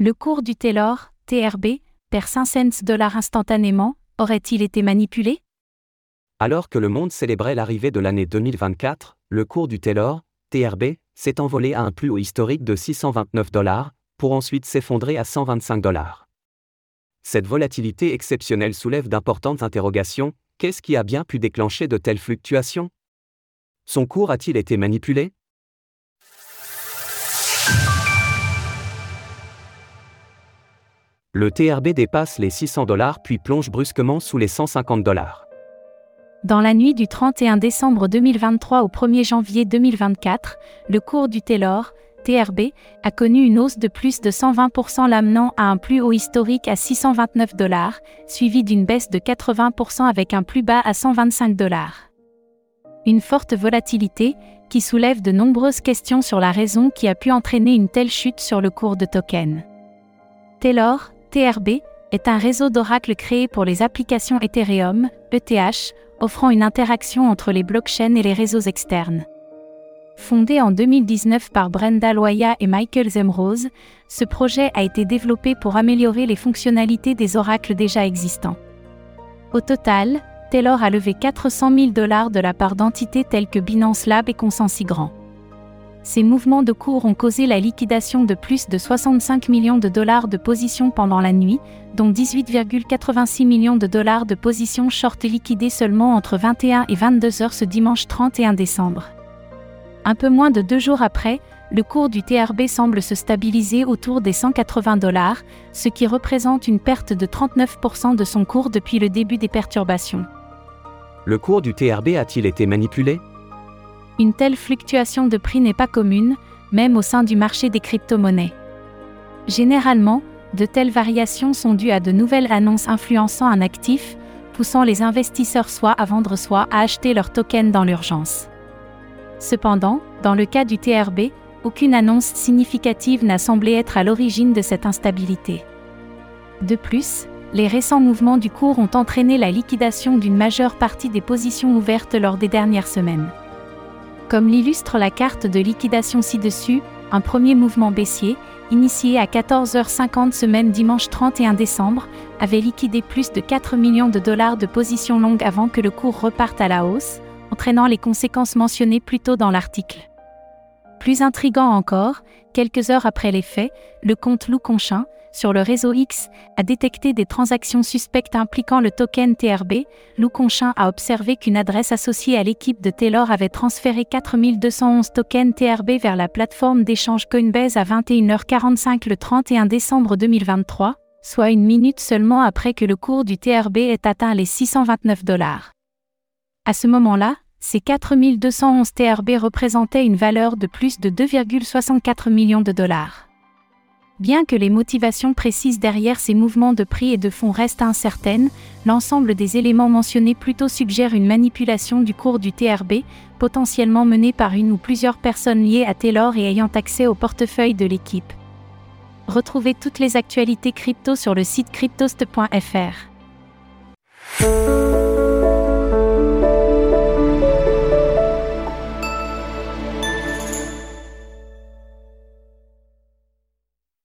Le cours du Taylor, TRB, perd 5 cents dollars instantanément, aurait-il été manipulé? Alors que le monde célébrait l'arrivée de l'année 2024, le cours du Taylor, TRB, s'est envolé à un plus haut historique de 629 dollars, pour ensuite s'effondrer à 125 dollars. Cette volatilité exceptionnelle soulève d'importantes interrogations, qu'est-ce qui a bien pu déclencher de telles fluctuations? Son cours a-t-il été manipulé? Le TRB dépasse les 600 dollars puis plonge brusquement sous les 150 dollars. Dans la nuit du 31 décembre 2023 au 1er janvier 2024, le cours du Taylor, TRB, a connu une hausse de plus de 120% l'amenant à un plus haut historique à 629 dollars, suivi d'une baisse de 80% avec un plus bas à 125 dollars. Une forte volatilité, qui soulève de nombreuses questions sur la raison qui a pu entraîner une telle chute sur le cours de token. Taylor, TRB, est un réseau d'oracles créé pour les applications Ethereum, ETH, offrant une interaction entre les blockchains et les réseaux externes. Fondé en 2019 par Brenda Loya et Michael Zemrose, ce projet a été développé pour améliorer les fonctionnalités des oracles déjà existants. Au total, Taylor a levé 400 000 dollars de la part d'entités telles que Binance Lab et Consensus Ces mouvements de cours ont causé la liquidation de plus de 65 millions de dollars de positions pendant la nuit, dont 18,86 millions de dollars de positions short liquidées seulement entre 21 et 22 heures ce dimanche 31 décembre. Un peu moins de deux jours après, le cours du TRB semble se stabiliser autour des 180 dollars, ce qui représente une perte de 39% de son cours depuis le début des perturbations. Le cours du TRB a-t-il été manipulé? Une telle fluctuation de prix n'est pas commune, même au sein du marché des crypto-monnaies. Généralement, de telles variations sont dues à de nouvelles annonces influençant un actif, poussant les investisseurs soit à vendre soit à acheter leurs tokens dans l'urgence. Cependant, dans le cas du TRB, aucune annonce significative n'a semblé être à l'origine de cette instabilité. De plus, les récents mouvements du cours ont entraîné la liquidation d'une majeure partie des positions ouvertes lors des dernières semaines. Comme l'illustre la carte de liquidation ci-dessus, un premier mouvement baissier, initié à 14h50 semaine dimanche 31 décembre, avait liquidé plus de 4 millions de dollars de positions longues avant que le cours reparte à la hausse, entraînant les conséquences mentionnées plus tôt dans l'article. Plus intrigant encore, quelques heures après les faits, le compte Lou Conchin, sur le réseau X, a détecté des transactions suspectes impliquant le token TRB. Lou Conchin a observé qu'une adresse associée à l'équipe de Taylor avait transféré 4211 tokens TRB vers la plateforme d'échange Coinbase à 21h45 le 31 décembre 2023, soit une minute seulement après que le cours du TRB ait atteint les 629 dollars. À ce moment-là, ces 4211 TRB représentaient une valeur de plus de 2,64 millions de dollars. Bien que les motivations précises derrière ces mouvements de prix et de fonds restent incertaines, l'ensemble des éléments mentionnés plutôt suggère une manipulation du cours du TRB, potentiellement menée par une ou plusieurs personnes liées à Taylor et ayant accès au portefeuille de l'équipe. Retrouvez toutes les actualités crypto sur le site cryptost.fr.